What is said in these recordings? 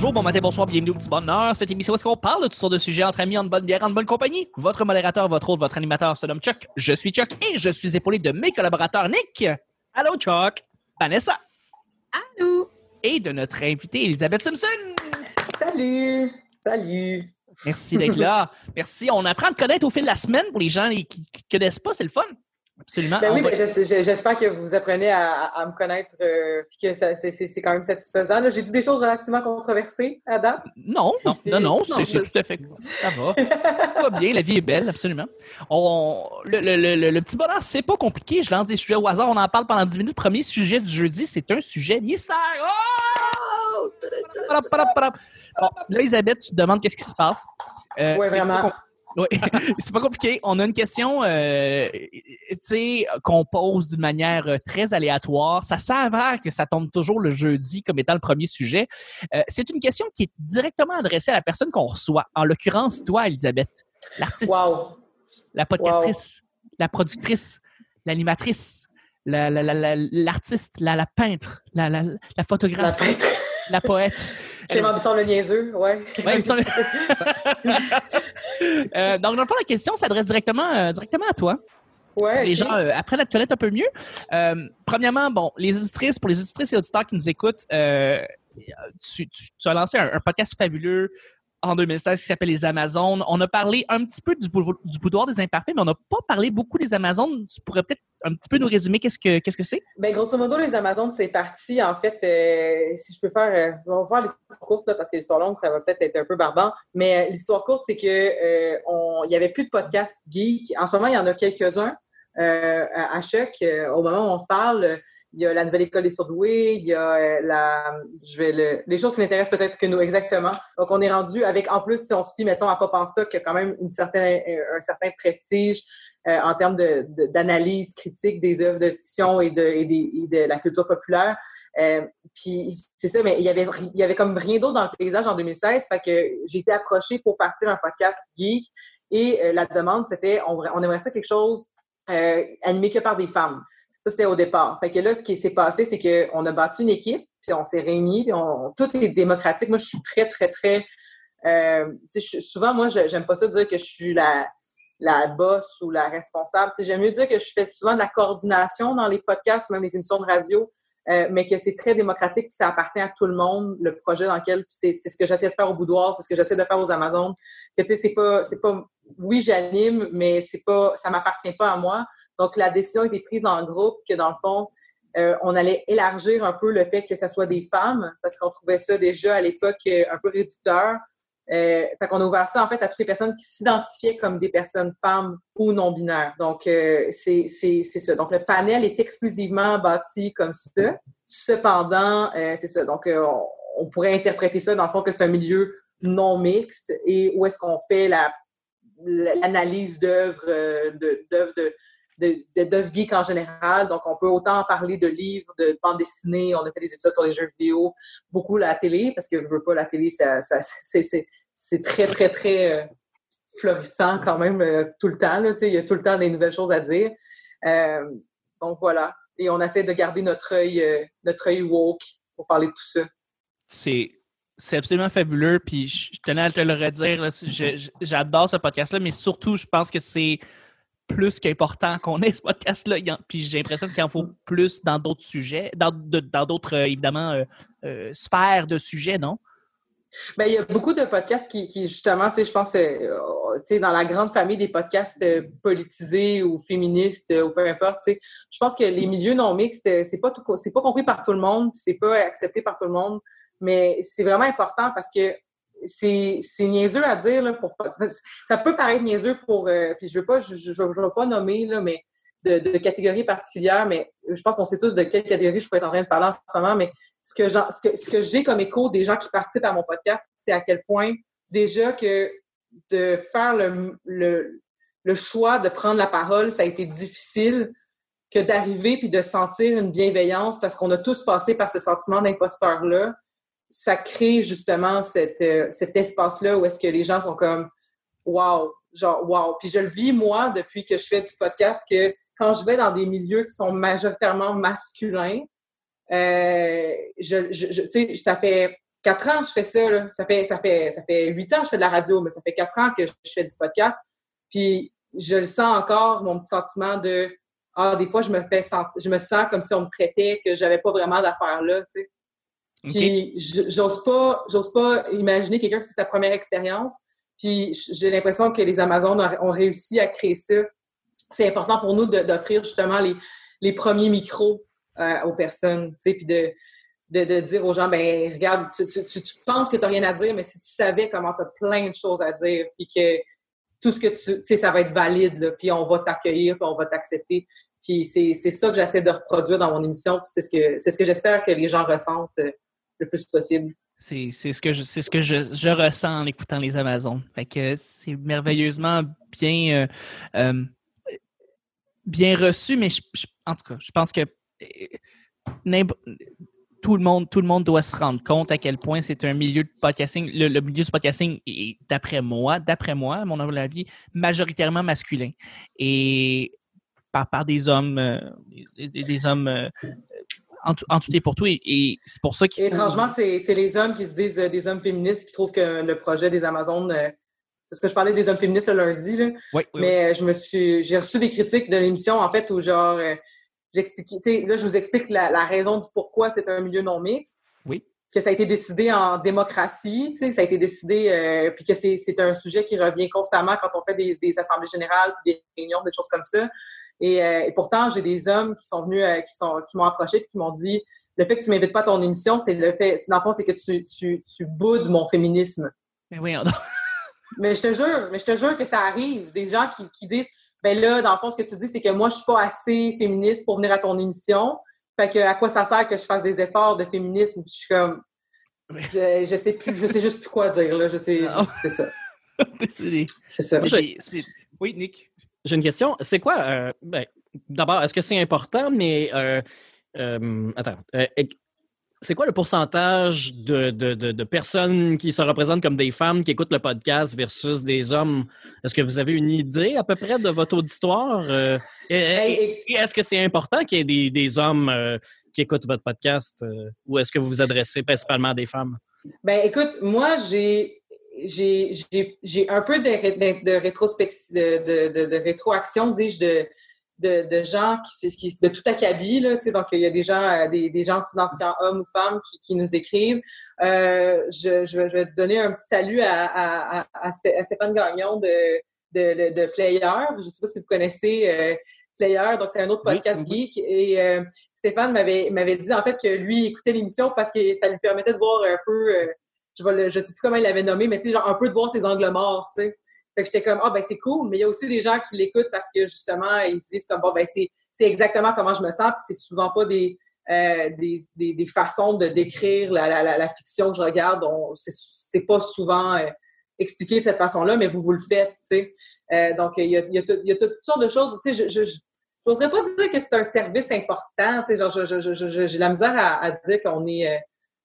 bonjour, bon matin, bonsoir, bienvenue au petit bonheur. Cette émission, est-ce qu'on parle de toutes sortes de sujets entre amis, en bonne bière, en bonne compagnie? Votre modérateur, votre hôte, votre animateur se nomme Chuck. Je suis Chuck et je suis épaulé de mes collaborateurs Nick. Allô, Chuck. Vanessa. Allô. Et de notre invitée, Elisabeth Simpson. Salut. Salut. Merci d'être là. Merci. On apprend à te connaître au fil de la semaine pour les gens qui ne connaissent pas, c'est le fun. Absolument. Ben oui, j'espère que vous apprenez à, me connaître et euh, que c'est quand même satisfaisant. J'ai dit des choses relativement controversées à date. Non, non, non, non, c'est tout à fait. Ça va. Ça va bien, la vie est belle, absolument. On, le, le, le, petit bonheur, c'est pas compliqué. Je lance des sujets au hasard, on en parle pendant 10 minutes. Premier sujet du jeudi, c'est un sujet mystère. Oh! là, Elisabeth, tu te demandes qu'est-ce qui se passe. Euh, oui, vraiment. Oui, c'est pas compliqué. On a une question euh, qu'on pose d'une manière euh, très aléatoire. Ça s'avère que ça tombe toujours le jeudi comme étant le premier sujet. Euh, c'est une question qui est directement adressée à la personne qu'on reçoit. En l'occurrence, toi, Elisabeth, l'artiste, la podcatrice, la productrice, l'animatrice, l'artiste, la, la, peintre, la, la, photographe, la poète. C'est me semble niaiseux, ouais. ouais semble... euh, donc, dans le fond, la question s'adresse directement, euh, directement à toi. Ouais, les gens euh, apprennent à te connaître un peu mieux. Euh, premièrement, bon, les auditrices, pour les auditrices et auditeurs qui nous écoutent, tu, tu, as lancé un, podcast fabuleux en 2016 qui s'appelle Les Amazones. On a parlé un petit peu du, boudoir des imparfaits, mais on n'a pas parlé beaucoup des Amazones. Tu pourrais peut-être un petit peu nous résumer qu'est-ce que c'est? Bien, grosso modo, les Amazones, c'est parti, en fait, euh, si je peux faire, euh, je vais faire l'histoire courte, parce que l'histoire longue, ça va peut-être être un peu barbant, mais euh, l'histoire courte, c'est que il n'y avait plus de podcast geek. En ce moment, il y en a quelques-uns à choc. au moment où on se parle, il y a la nouvelle école des surdoués, il y a euh, la, je vais le, les choses qui m'intéressent peut-être que nous, exactement. Donc, on est rendu avec, en plus, si on se fie, mettons, à Pop en stock, il y a quand même une certaine, euh, un certain prestige euh, en termes d'analyse de, critique des œuvres de fiction et de, et de la culture populaire. Puis c'est ça, mais il y avait il y avait comme rien d'autre dans le paysage en 2016, fait que j'ai été approchée pour partir un podcast geek et la demande c'était on, on aimerait ça quelque chose animé que par des femmes. Ça, c'était au départ. Fait que là, ce qui s'est passé, c'est qu'on a bâti une équipe, puis on s'est réunis, puis on, tout est démocratique. Moi, je suis très, très, très... Euh, souvent, moi, j'aime pas ça dire que je suis la, la boss ou la responsable. J'aime mieux dire que je fais souvent de la coordination dans les podcasts ou même les émissions de radio, euh, mais que c'est très démocratique puis ça appartient à tout le monde, le projet dans lequel c'est ce que j'essaie de faire au boudoir, c'est ce que j'essaie de faire aux Amazones. Que c'est pas, c'est pas, oui, j'anime, mais c'est pas, ça m'appartient pas à moi. Donc, la décision a été prise en groupe que, dans le fond, euh, on allait élargir un peu le fait que ce soit des femmes, parce qu'on trouvait ça déjà à l'époque euh, un peu réducteur. Euh, fait qu'on a ouvert ça, en fait, à toutes les personnes qui s'identifiaient comme des personnes femmes ou non-binaires. Donc, euh, c'est ça. Donc, le panel est exclusivement bâti comme ça. Cependant, c'est ça. Donc, on, pourrait interpréter ça, dans le fond, que c'est un milieu non mixte et où est-ce qu'on fait la l'analyse d'œuvres d'œuvres de, de, d'œuvres geeks en général. Donc, on peut autant parler de livres, de bandes dessinées, on a fait des épisodes sur les jeux vidéo, beaucoup la télé, parce que je veux pas, la télé, ça, c'est, très, très, très euh, florissant quand même euh, tout le temps. Là, il y a tout le temps des nouvelles choses à dire. Euh, donc, voilà. Et on essaie de garder notre œil, notre œil woke pour parler de tout ça. C'est c'est absolument fabuleux. Puis je tenais à te le redire. J'adore ce podcast-là, mais surtout, je pense que c'est plus qu'important qu'on ait ce podcast-là. Puis j'ai l'impression qu'il en faut plus dans d'autres sujets, dans d'autres, euh, évidemment, euh, euh, sphères de sujets, non? Bien, il y a beaucoup de podcasts qui, justement, tu sais, je pense, tu sais, dans la grande famille des podcasts politisés ou féministes ou peu importe, tu sais, je pense que les milieux non mixtes, c'est pas c'est pas compris par tout le monde, c'est pas accepté par tout le monde, mais c'est vraiment important parce que c'est niaiseux à dire. Ça peut paraître niaiseux pour. Euh, puis je ne veux, pas, je, pas nommer, mais de, de catégories particulières, mais je pense qu'on sait tous de quelle catégorie je pourrais être en train de parler en ce moment. Mais ce que, j'ai comme écho des gens qui participent à mon podcast, c'est à quel point déjà que de faire le, le, le choix de prendre la parole, ça a été difficile que d'arriver puis de sentir une bienveillance parce qu'on a tous passé par ce sentiment d'imposteur-là ça crée justement euh, cet espace-là où est-ce que les gens sont comme wow, genre wow. Puis je le vis moi depuis que je fais du podcast que quand je vais dans des milieux qui sont majoritairement masculins, euh, je, je, ça fait quatre ans que je fais ça. Là. Ça fait ça fait ça fait huit ans que je fais de la radio, mais ça fait quatre ans que je fais du podcast. Puis je le sens encore, mon petit sentiment de ah, des fois, je me fais je me sens comme si on me traitait, que j'avais pas vraiment d'affaires là, tu. Puis j'ose pas, pas imaginer quelqu'un que c'est sa première expérience. Puis j'ai l'impression que les Amazones ont réussi à créer ça. C'est important pour nous d'offrir justement les, premiers micros euh, aux personnes, tu sais, puis de, de, dire aux gens, ben regarde, tu, penses que tu n'as rien à dire, mais si tu savais comment tu as plein de choses à dire, puis que tout ce que tu, sais, ça va être valide, puis on va t'accueillir, puis on va t'accepter. Puis c'est ça que j'essaie de reproduire dans mon émission, c'est ce que ce que j'espère que les gens ressentent euh, le plus possible. C'est ce que je ce que je, ressens en écoutant les Amazones. Fait que c'est merveilleusement bien euh, euh, bien reçu, mais en tout cas, je pense que tout le monde, tout le monde doit se rendre compte à quel point c'est un milieu de podcasting. Le, milieu du podcasting est, d'après moi, d'après moi, à mon avis, majoritairement masculin. Et par, par des hommes, euh, des, hommes euh, en, tout, et pour tout. Et, c'est pour ça qu'il Étrangement, c'est les hommes qui se disent euh, des hommes féministes qui trouvent que le projet des Amazones. parce que je parlais des hommes féministes le lundi, là. Oui, mais je me suis. J'ai reçu des critiques de l'émission, en fait, où genre. j'expliquais. Là, je vous explique la, raison du pourquoi c'est un milieu non mixte. Oui. Que ça a été décidé en démocratie, ça a été décidé, puis que c'est un sujet qui revient constamment quand on fait des, des assemblées générales, des réunions, des choses comme ça. Euh, et, pourtant, j'ai des hommes qui sont venus, euh, qui sont, qui m'ont approché et qui m'ont dit le fait que tu m'invites pas à ton émission, c'est le fait, dans le fond, c'est que tu, tu, tu boudes mon féminisme. Mais oui, Mais je te jure, mais je te jure que ça arrive. Des gens qui, qui disent ben là, dans le fond, ce que tu dis, c'est que moi, je suis pas assez féministe pour venir à ton émission. Fait que à quoi ça sert que je fasse des efforts de féminisme? Puis je suis comme je, je sais plus, je sais juste plus quoi dire là. Je sais, c'est ça. c'est ça. Oui, Nick. J'ai une question. C'est quoi, euh, ben, d'abord, est-ce que c'est important, mais euh, euh, attends, c'est quoi le pourcentage de, personnes qui se représentent comme des femmes qui écoutent le podcast versus des hommes? Est-ce que vous avez une idée à peu près de votre auditoire? est-ce que c'est important qu'il y ait des, hommes qui écoutent votre podcast ou est-ce que vous vous adressez principalement à des femmes? Ben écoute, moi, j'ai j'ai un peu de, de, de, de, de, de rétroaction, dis-je, de, de, de, gens qui, qui, de tout acabit, là, donc il y a des gens, euh, des, des gens s'identifiant hommes ou femmes qui, qui nous écrivent. Euh, je, je, vais te donner un petit salut à, à, à, Stéphane Gagnon de, de, de, Player. Je ne sais pas si vous connaissez euh, Player, donc c'est un autre podcast geek. Et euh, Stéphane m'avait dit en fait que lui écoutait l'émission parce que ça lui permettait de voir un peu euh, je ne sais plus comment il l'avait nommé, mais tu sais, genre un peu de voir ses angles morts, tu sais. Fait que j'étais comme, ah, ben c'est cool, mais il y a aussi des gens qui l'écoutent parce que justement, ils se disent comme, bon, ben c'est exactement comment je me sens, puis c'est souvent pas des, euh, des, des, façons de décrire la, la, la, fiction que je regarde. C'est pas souvent euh, expliqué de cette façon-là, mais vous, vous le faites, tu sais. Euh, donc, il y a, y, a y a, toutes sortes de choses. Tu sais, je, je, n'oserais pas dire que c'est un service important. Tu sais, genre, j'ai la misère à, à dire qu'on est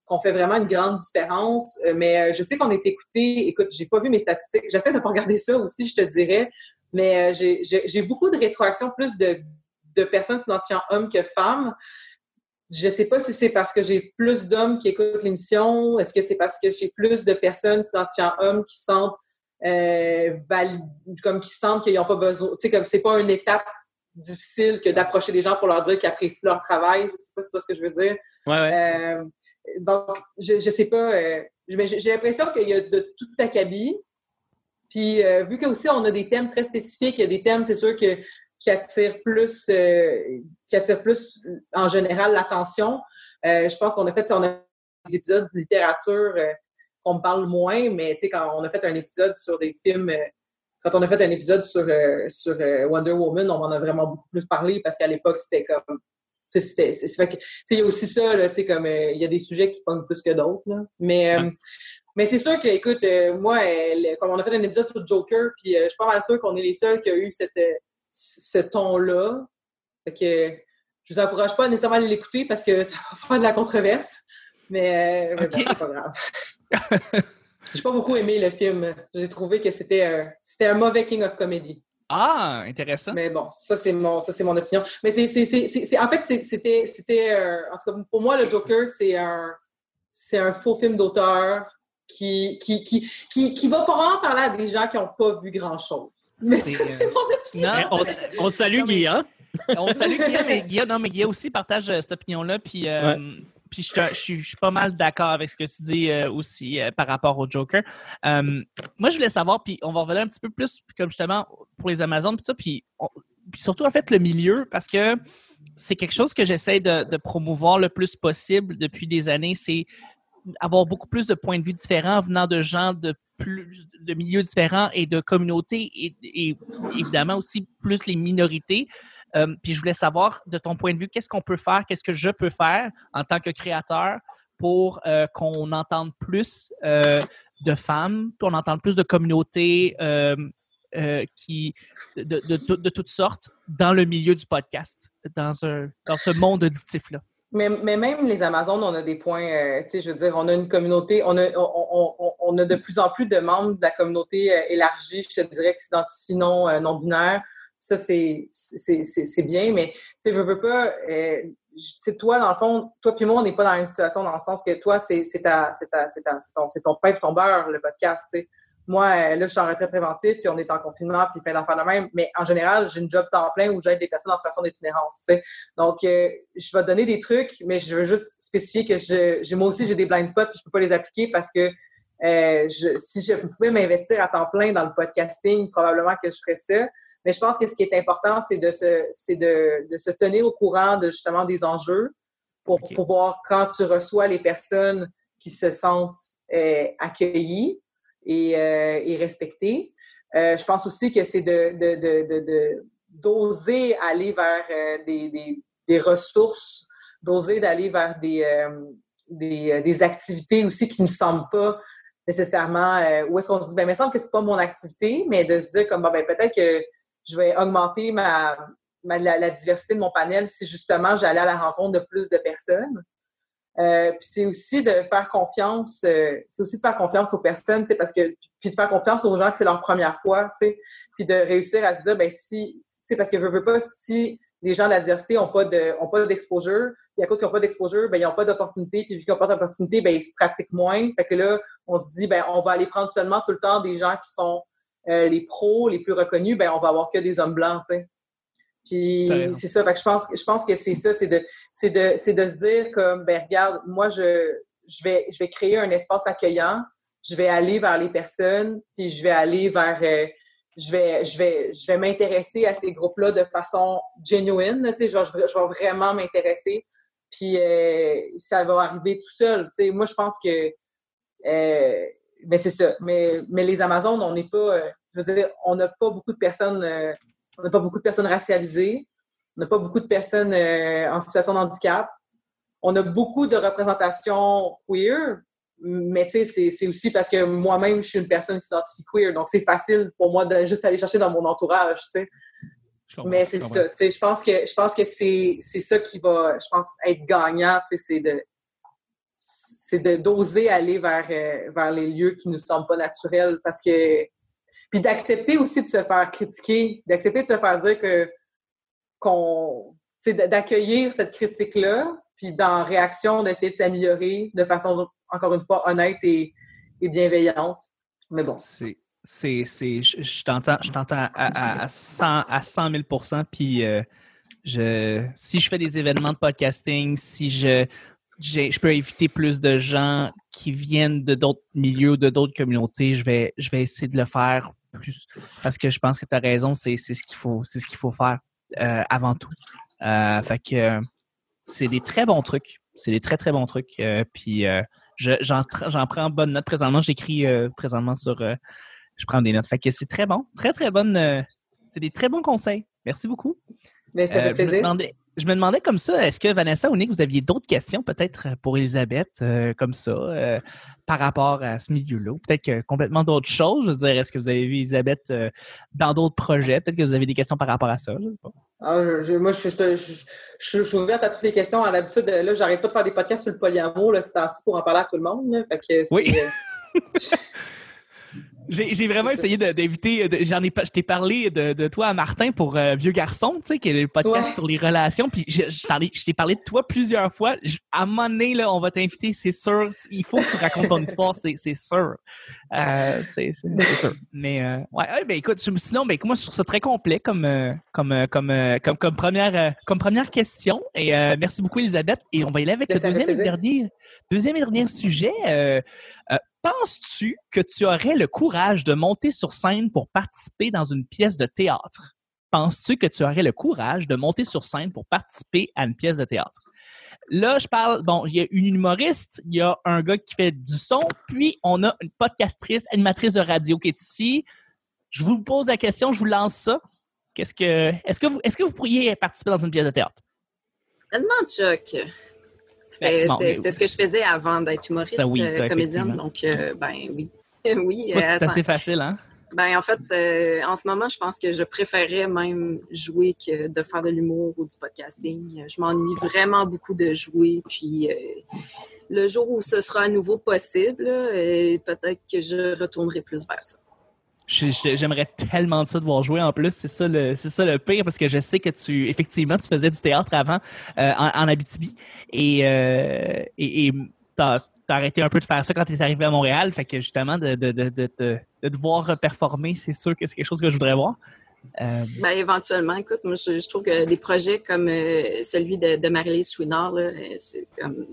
qu'on fait vraiment une grande différence. Euh, mais euh, je sais qu'on est écouté. Écoute, j'ai pas vu mes statistiques. J'essaie de pas regarder ça aussi, je te dirais. Mais euh, j'ai beaucoup de rétroactions, plus de, de personnes s'identifiant hommes que femmes. Je sais pas si c'est parce que j'ai plus d'hommes qui écoutent l'émission. Est-ce que c'est parce que j'ai plus de personnes s'identifiant hommes qui sentent euh, comme qui sentent qu'ils n'ont pas besoin. Tu sais, comme c'est pas une étape difficile que d'approcher les gens pour leur dire qu'ils apprécient leur travail. Je sais pas si vois ce que je veux dire. Ouais, ouais donc, je ne sais pas. Euh, j'ai l'impression qu'il y a de tout acabit. Puis, euh, vu que aussi on a des thèmes très spécifiques, il y a des thèmes, c'est sûr, que, qui attirent plus, euh, qui attirent plus en général l'attention. je pense qu'on a fait, on a des épisodes de littérature qu'on parle moins, mais quand on a fait un épisode sur des films, quand on a fait un épisode sur, sur Wonder Woman, on en a vraiment beaucoup plus parlé parce qu'à l'époque, c'était comme il y a aussi ça, là, comme euh, il y a des sujets qui pognent plus que d'autres. Mais, euh, mais c'est sûr que, écoute, euh, moi, comme on a fait un épisode sur Joker, puis je suis pas mal sûr qu'on est les seuls qui ont eu cette, ce ton-là. que je vous encourage pas nécessairement à l'écouter parce que ça va faire de la controverse. Mais c'est pas grave. J'ai pas beaucoup aimé le film. J'ai trouvé que c'était c'était un mauvais King of Comedy. Ah, intéressant. Mais bon, ça c'est mon, ça c'est mon opinion. Mais c'est, c'est, c'est, en fait, c'était, c'était, euh, en tout cas pour moi le Joker, c'est un, c'est un faux film d'auteur qui, qui, qui, qui, qui va probablement parler à des gens qui n'ont pas vu grand-chose. Mais ça, C'est, c'est euh, mon opinion. Eh, on, on salue Non, mais- Guy, hein? On salue Guillaume, mais Guillaume, non, mais Guillaume aussi partage euh, cette opinion-là. Puis, euh, puis je, suis- pas mal d'accord avec ce que tu dis euh, aussi euh, par rapport au Joker. Euh, moi, je voulais savoir, puis on va revenir un petit peu plus, comme justement, pour les Amazones, puis puis surtout, en fait, le milieu, parce que c'est quelque chose que j'essaie de, de promouvoir le plus possible depuis des années. C'est avoir beaucoup plus de points de vue différents venant de gens de plus de milieux différents et de communautés et, évidemment aussi plus les minorités. Euh, puis je voulais savoir de ton point de vue, qu'est-ce qu'on peut faire, qu'est-ce que je peux faire en tant que créateur pour euh, qu'on entende plus euh, de femmes, qu'on entende plus de communautés qui de, de, toutes sortes dans le milieu du podcast, dans, dans ce monde auditif-là? Mais, mais même les Amazones, on a des points, euh, tu sais, je veux dire, on a une communauté, on a, on, on- a de plus en plus de membres de la communauté euh, élargie, je te dirais, qui s'identifient non, euh, non-binaire. Ça, c'est bien, mais tu sais, veux, veux pas, tu sais, toi, dans le fond, toi puis moi, on n'est pas dans la même situation dans le sens que toi, c'est ta- ta- ton, ton pain ton beurre, le podcast, tu sais. Moi, euh, là, je suis en retraite préventif, puis on est en confinement, puis plein d'affaires de même. Mais en général, j'ai une job temps plein où j'aide des personnes en situation d'itinérance, tu sais. Donc, euh, je vais te donner des trucs, mais je veux juste spécifier que je, moi aussi, j'ai des blind spots, puis je peux pas les appliquer parce que euh, je- si je pouvais m'investir à temps plein dans le podcasting, probablement que je ferais ça. Mais je pense que ce qui est important, c'est de se, c'est de, de se tenir au courant de justement des enjeux pour pouvoir, quand tu reçois les personnes qui se sentent euh, accueillies et, euh, et respectées, euh, je pense aussi que c'est de, d'oser aller vers euh, des, des, ressources, d'oser d'aller vers des, des, activités aussi qui ne semblent pas nécessairement où est-ce qu'on se dit ben il me semble que c'est pas mon activité mais de se dire comme bon, ben peut-être que je vais augmenter ma, la diversité de mon panel si justement j'allais à la rencontre de plus de personnes euh, c'est aussi de faire confiance euh, c'est aussi de faire confiance aux personnes parce que puis de faire confiance aux gens que c'est leur première fois puis de réussir à se dire ben si parce que je veux pas si les gens de la diversité ont pas de ont pas d'exposure puis à cause qu'ils n'ont pas d'exposure, ben, ils n'ont pas d'opportunité. Puis vu qu'ils n'ont pas d'opportunité, ben, ils se pratiquent moins. Fait que là, on se dit, ben, on va aller prendre seulement tout le temps des gens qui sont euh, les pros, les plus reconnus. Ben, on va avoir que des hommes blancs, tu sais. Puis c'est ça. Fait que je pense, je pense que c'est ça, c'est de, c'est de, c'est de se dire comme, ben, regarde, moi, je, je vais, je vais créer un espace accueillant. Je vais aller vers les personnes, puis je vais aller vers, euh, je vais, je vais, je vais m'intéresser à ces groupes-là de façon genuine. Tu sais, genre, je, vais- je vais vraiment m'intéresser. Puis euh, ça va arriver tout seul. Tu sais, moi, je pense que euh, mais c'est ça. Mais, mais les Amazones, on n'est pas. euh, je veux dire, on n'a pas beaucoup de personnes. On n'a pas beaucoup de personnes racialisées. On n'a pas beaucoup de personnes euh, en situation de handicap. On a beaucoup de représentation queer, mais c'est- aussi parce que moi-même, je suis une personne qui s'identifie queer. Donc, c'est facile pour moi de juste aller chercher dans mon entourage, tu sais. Mais c'est ça. tu sais, Je pense que je pense que c'est ça qui va, je pense, être gagnant. tu sais, C'est de c'est d'oser aller vers euh, vers les lieux qui nous semblent pas naturels parce que puis d'accepter aussi de se faire critiquer, d'accepter de se faire dire que qu'on d'accueillir cette critique là, puis dans réaction d'essayer de s'améliorer de façon encore une fois honnête et, et bienveillante. Mais bon. C'est, je, t'entends, à, à, à 100, à 100 000% puis euh, je, si je fais des événements de podcasting, si je, je peux inviter plus de gens qui viennent de d'autres milieux, de d'autres communautés, je vais, je vais essayer de le faire plus parce que je pense que tu as raison, c'est, c'est ce qu'il faut, c'est ce qu'il faut faire euh, avant tout. Euh, fait que c'est des très bons trucs. C'est des très, très bons trucs. euh, puis euh, je- j'en, prends bonne note présentement. J'écris euh, présentement sur. euh, je prends des notes. Fait que c'est très bon. Très, très bonne. euh, c'est des très bons conseils. Merci beaucoup. Mais ça fait je, me plaisir. demandais, je me demandais comme ça, est-ce que Vanessa ou Nick, vous aviez d'autres questions peut-être pour Elisabeth, euh, comme ça, euh, par rapport à ce milieu-là? Peut-être que complètement d'autres choses? Je veux dire, est-ce que vous avez vu Elisabeth euh, dans d'autres projets? Peut-être que vous avez des questions par rapport à ça. Je sais pas. Ah, je- moi, je, suis ouverte à toutes les questions. À l'habitude, là, j'arrête pas de faire des podcasts sur le polyamour, là, c'est ainsi pour en parler à tout le monde. là. Fait que c'est, Oui. euh, J'ai vraiment essayé d'éviter. J'en ai, je t'ai parlé de, de, toi à Martin pour euh, Vieux Garçon, tu sais, qui est le podcast sur les relations. Puis je, je t'ai parlé de toi plusieurs fois. à un moment donné, là, on va t'inviter, c'est sûr. Il faut que tu racontes ton histoire, c'est sûr. Euh, c'est sûr. Mais euh, ouais, ben écoute, sinon, ben, moi, je trouve ça très complet comme, euh, comme, euh, comme, comme, comme, première, comme première question. Et merci beaucoup, Elisabeth. Et on va y aller avec le deuxième et, dernier, deuxième et dernier sujet. Penses-tu que tu aurais le courage de monter sur scène pour participer dans une pièce de théâtre? Penses-tu que tu aurais le courage de monter sur scène pour participer à une pièce de théâtre? Là, je parle, bon, il y a une humoriste, il y a un gars qui fait du son, puis on a une podcastrice, animatrice de radio qui est ici. Je vous pose la question, je vous lance ça. Qu'est-ce que, est-ce que vous, vous pourriez participer dans une pièce de théâtre? Tellement, Chuck. C'était ce que je faisais avant d'être humoriste, euh, comédienne. Donc, euh, ben oui. oui. Euh, c'est assez facile, hein? Ben, en fait, en ce moment, je pense que je préférerais même jouer que de faire de l'humour ou du podcasting. Je m'ennuie vraiment beaucoup de jouer. Puis, le jour où ce sera à nouveau possible, peut-être que je retournerai plus vers ça. J'aimerais tellement ça de voir jouer en plus. C'est ça le c'est ça le pire parce que je sais que tu effectivement tu faisais du théâtre avant euh, en, Abitibi et euh, et, t'as arrêté un peu de faire ça quand tu es arrivé à Montréal. Fait que justement de, de, de, de, de te voir performer, c'est sûr que c'est quelque chose que je voudrais voir. Euh... Ben, éventuellement, écoute, moi je, trouve que des projets comme euh, celui de, de Marie-Lise Chouinard, c'est comme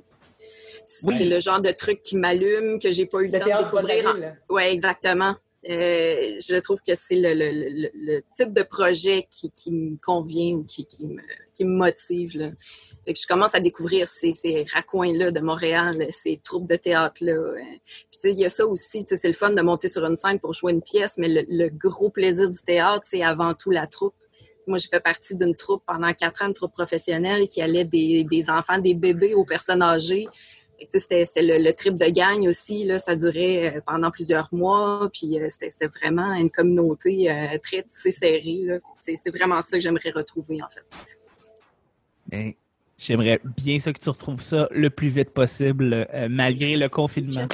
c'est le genre de truc qui m'allume, que j'ai pas eu le, temps de découvrir. Oui, exactement. Euh, je trouve que c'est le, type de projet qui, me convient ou qui, me, motive. Je commence à découvrir ces, ces raccoins-là de Montréal, ces troupes de théâtre-là. Il y a ça aussi, c'est le fun de monter sur une scène pour jouer une pièce, mais le, gros plaisir du théâtre, c'est avant tout la troupe. Moi, j'ai fait partie d'une troupe pendant quatre ans, une troupe professionnelle qui allait des enfants, des bébés aux personnes âgées. C'était le, trip de gang aussi. Là, ça durait euh, pendant plusieurs mois. Puis euh, c'était vraiment une communauté euh, très serrée. C'est vraiment ça que j'aimerais retrouver, en fait. Ben, j'aimerais bien ça que tu retrouves ça le plus vite possible, malgré le confinement.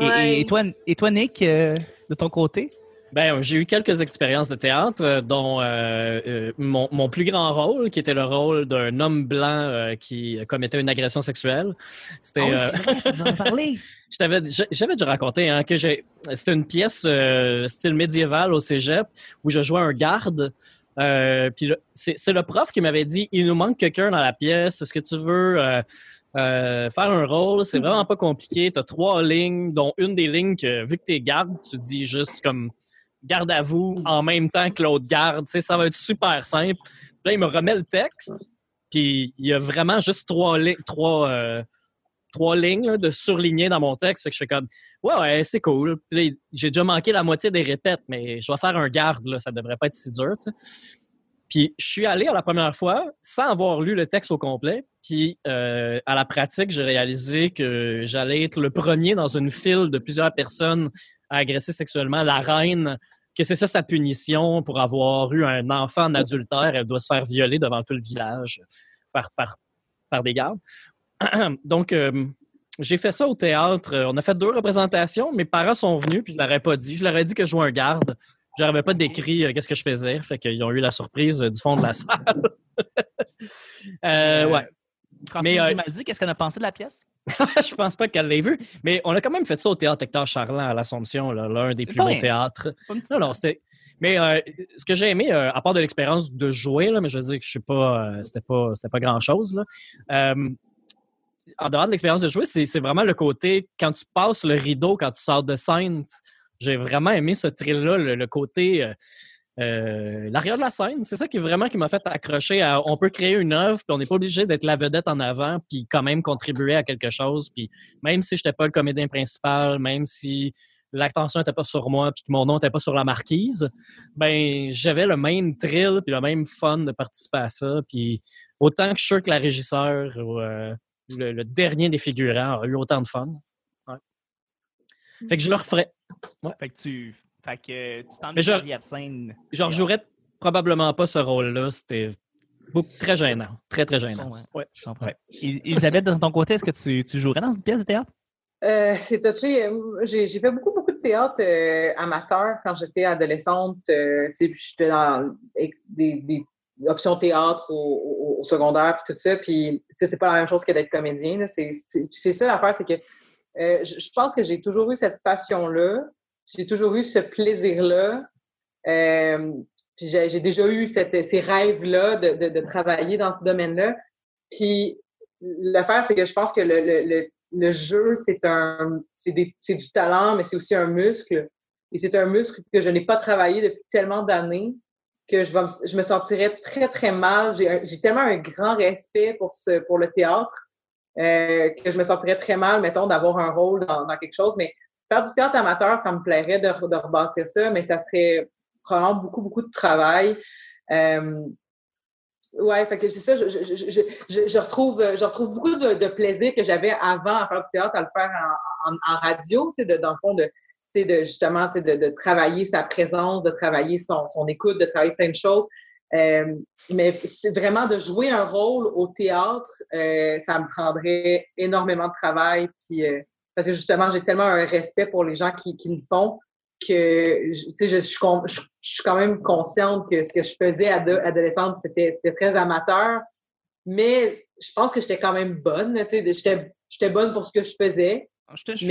Et, toi, et toi, Nick, de ton côté? Ben, j'ai eu quelques expériences de théâtre, euh, dont euh, euh, mon, mon, plus grand rôle, qui était le rôle d'un homme blanc qui commettait une agression sexuelle. C'était. Oh, en parlé. J'avais déjà raconté hein, que c'était une pièce style médiéval au cégep où je jouais un garde. puis c'est le prof qui m'avait dit il nous manque quelqu'un dans la pièce. Est-ce que tu veux faire un rôle? C'est vraiment pas compliqué. Tu as trois lignes, dont une des lignes que vu que tu es garde, tu dis juste comme garde à vous en même temps que l'autre garde. Tu sais, ça va être super simple. Puis là, il me remet le texte, puis il y a vraiment juste trois, trois, euh, trois lignes de surlignées dans mon texte. Fait que je fais comme, ouais, ouais, c'est cool. J'ai déjà manqué la moitié des répètes, mais je vais faire un garde, là, ça devrait pas être si dur. Tu sais. Puis je suis allé à la première fois sans avoir lu le texte au complet. Puis euh, à la pratique, j'ai réalisé que j'allais être le premier dans une file de plusieurs personnes à agresser sexuellement la reine, que c'est ça sa punition pour avoir eu un enfant en adultère. Elle doit se faire violer devant tout le village par, par, par des gardes. Donc, euh, j'ai fait ça au théâtre. On a fait deux représentations. Mes parents sont venus, puis je leur ai pas dit. Je leur ai dit que je jouais un garde. Je n'avais pas décrit euh, qu'est-ce que je faisais. Fait qu'ils ont eu la surprise euh, du fond de la salle. ouais. Mais euh, dit, qu'est-ce qu'on a pensé de la pièce? je pense pas qu'elle l'ait vu, mais on a quand même fait ça au théâtre Hector Charland à l'Assomption, l'un des plus beaux théâtres. Non, c'était. Mais euh, ce que j'ai aimé, euh, à part de l'expérience de jouer, là, mais je veux dire que je sais pas, euh, c'était pas, c'était pas grand chose. en dehors de l'expérience de jouer, c'est vraiment le côté quand tu passes le rideau, quand tu sors de scène. J'ai vraiment aimé ce thrill-là, le, côté euh, l'arrière de la scène, c'est ça qui est vraiment qui m'a fait accrocher à on peut créer une œuvre, puis on n'est pas obligé d'être la vedette en avant, puis quand même contribuer à quelque chose. Puis même si je n'étais pas le comédien principal, même si l'attention n'était pas sur moi, puis que mon nom n'était pas sur la marquise, ben j'avais le même thrill, puis le même fun de participer à ça. Puis autant que je suis sûr que la régisseur ou euh, le, dernier des figurants a eu autant de fun. Fait que je le referais. Fait que tu fait que tu t'en derrière scène. Je rejouerais probablement pas ce rôle-là. C'était très gênant. Très, très gênant. ouais. ouais. Elisabeth, de ton côté, est-ce que tu, tu, jouerais dans une pièce de théâtre? Euh, c'est touché. J'ai fait beaucoup, beaucoup de théâtre amateur quand j'étais adolescente. j'étais dans des, options théâtre au, secondaire, puis tout ça. Puis, c'est pas la même chose que d'être comédien. C'est ça l'affaire, c'est que je pense que j'ai toujours eu cette passion-là. J'ai toujours eu ce plaisir-là. Puis j'ai déjà eu cette, ces rêves-là de, de, travailler dans ce domaine-là. Puis l'affaire, c'est que je pense que le, le, le jeu, c'est un c'est du talent, mais c'est aussi un muscle. Et c'est un muscle que je n'ai pas travaillé depuis tellement d'années que je, vais me, je me sentirais très, très mal. J'ai tellement un grand respect pour, ce, pour le théâtre euh, que je me sentirais très mal, mettons, d'avoir un rôle dans, dans, quelque chose. Mais faire du théâtre amateur, ça me plairait de, de rebâtir ça, mais ça serait probablement beaucoup, beaucoup de travail. Euh, ouais, fait que c'est ça, je, retrouve, je retrouve beaucoup de, plaisir que j'avais avant à faire du théâtre, à le faire en, radio, tu dans le fond, de, de justement, de, travailler sa présence, de travailler son, son écoute, de travailler plein de choses. Euh, mais c'est vraiment de jouer un rôle au théâtre, euh, ça me prendrait énormément de travail. Puis, euh, parce que justement, j'ai tellement un respect pour les gens qui, qui le font que je, je, je, suis quand même consciente que ce que je faisais adolescente, c'était très amateur, mais je pense que j'étais quand même bonne. J'étais bonne pour ce que je faisais. Ah, je, suis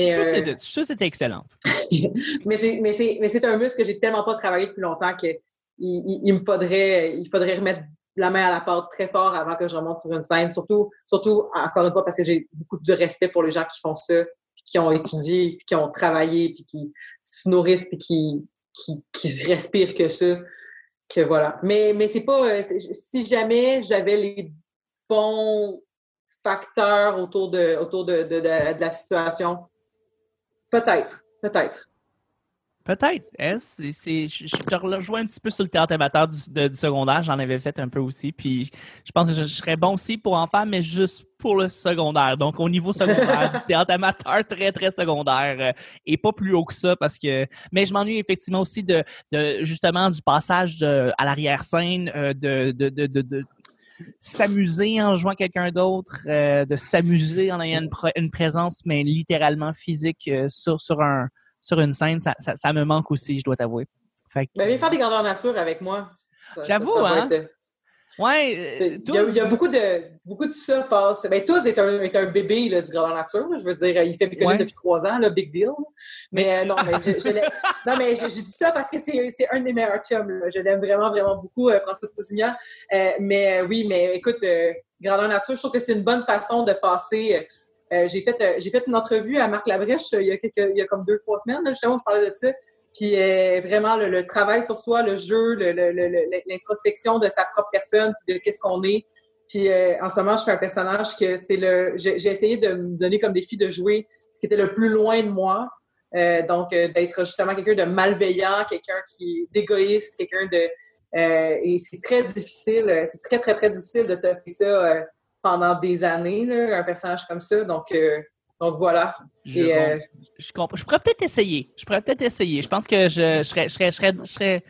sûre que c'était excellente. mais c'est un muscle que j'ai tellement pas travaillé depuis longtemps qu'il il, me faudrait, il faudrait remettre la main à la porte très fort avant que je remonte sur une scène. Surtout, surtout encore une fois, parce que j'ai beaucoup de respect pour les gens qui font ça, qui ont étudié, qui ont travaillé, puis qui se nourrissent, puis qui, qui, qui respirent que ça. Que voilà. Mais, mais c'est pas. Euh, si jamais j'avais les bons facteurs autour de, autour de, de la situation, peut-être, peut-être. Peut-être. je te rejoins un petit peu sur le théâtre amateur du, secondaire. J'en avais fait un peu aussi. Puis je pense que je, serais bon aussi pour en faire, mais juste pour le secondaire. Donc au niveau secondaire, du théâtre amateur très, très secondaire. Euh, et pas plus haut que ça parce que. Mais je m'ennuie effectivement aussi de, justement du passage à l'arrière-scène, euh, de, de, s'amuser en jouant quelqu'un d'autre, euh, de s'amuser en ayant une, présence, mais littéralement physique sur, sur un sur une scène, ça, ça, me manque aussi, je dois t'avouer. Fait ben, viens faire des grandeurs nature avec moi. J'avoue, hein? Ouais, euh, il, y a, beaucoup de beaucoup de ça passe. Ben, tous est un, est un bébé là, du grandeur nature. Je veux dire, il fait picoler depuis trois ans, là, big deal. Mais euh, non, mais je, non, mais je, dis ça parce que c'est un des meilleurs chums. Je l'aime vraiment, vraiment beaucoup, euh, François Tousignan. mais oui, mais écoute, grandeur nature, je trouve que c'est une bonne façon de passer euh, j'ai fait euh, fait une entrevue à Marc Labrèche euh, il y a quelques, il y a comme deux trois semaines là, justement je parlais de ça. Puis vraiment le, travail sur soi le jeu l'introspection de sa propre personne puis de qu'est-ce qu'on est. Puis en ce moment je fais un personnage que c'est le j'ai essayé de me donner comme défi de jouer ce qui était le plus loin de moi. Donc d'être justement quelqu'un de malveillant quelqu'un qui d'égoïste quelqu'un de et c'est très difficile c'est très très très difficile de te faire ça pendant des années, là, un personnage comme ça. Donc, euh, donc voilà. Je, euh, je, comprends. je pourrais peut-être essayer. Je pourrais peut-être essayer. Je pense que je, serais, je serais, je serais,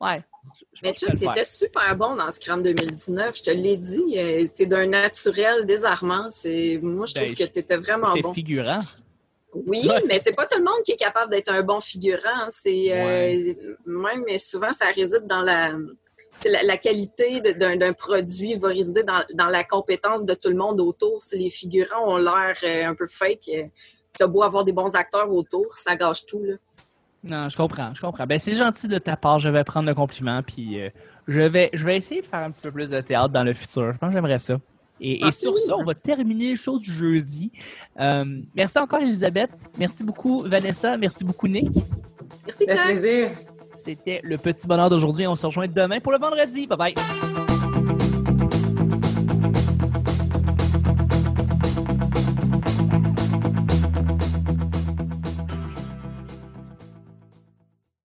ouais. Mais tu étais super bon dans Scrum 2019. Je te l'ai dit. Euh, tu es d'un naturel désarmant. Moi, je trouve ben, que tu étais vraiment bon. figurant. Oui, mais c'est pas tout le monde qui est capable d'être un bon figurant. C'est mais souvent ça réside dans la la, qualité d'un produit va résider dans, la compétence de tout le monde autour. Si les figurants ont l'air euh, un peu fake, euh, t'as beau avoir des bons acteurs autour, ça gâche tout. Là. Non, je comprends, je comprends. Ben, c'est gentil de ta part, je vais prendre le compliment, puis euh, je, vais, je vais essayer de faire un petit peu plus de théâtre dans le futur. Je pense que j'aimerais ça. Et, sur ça, on va terminer le show du jeudi. merci encore, Elisabeth. Merci beaucoup, Vanessa. Merci beaucoup, Nick. Merci, plaisir. C'était le petit bonheur d'aujourd'hui. On se rejoint demain pour le vendredi. Bye bye.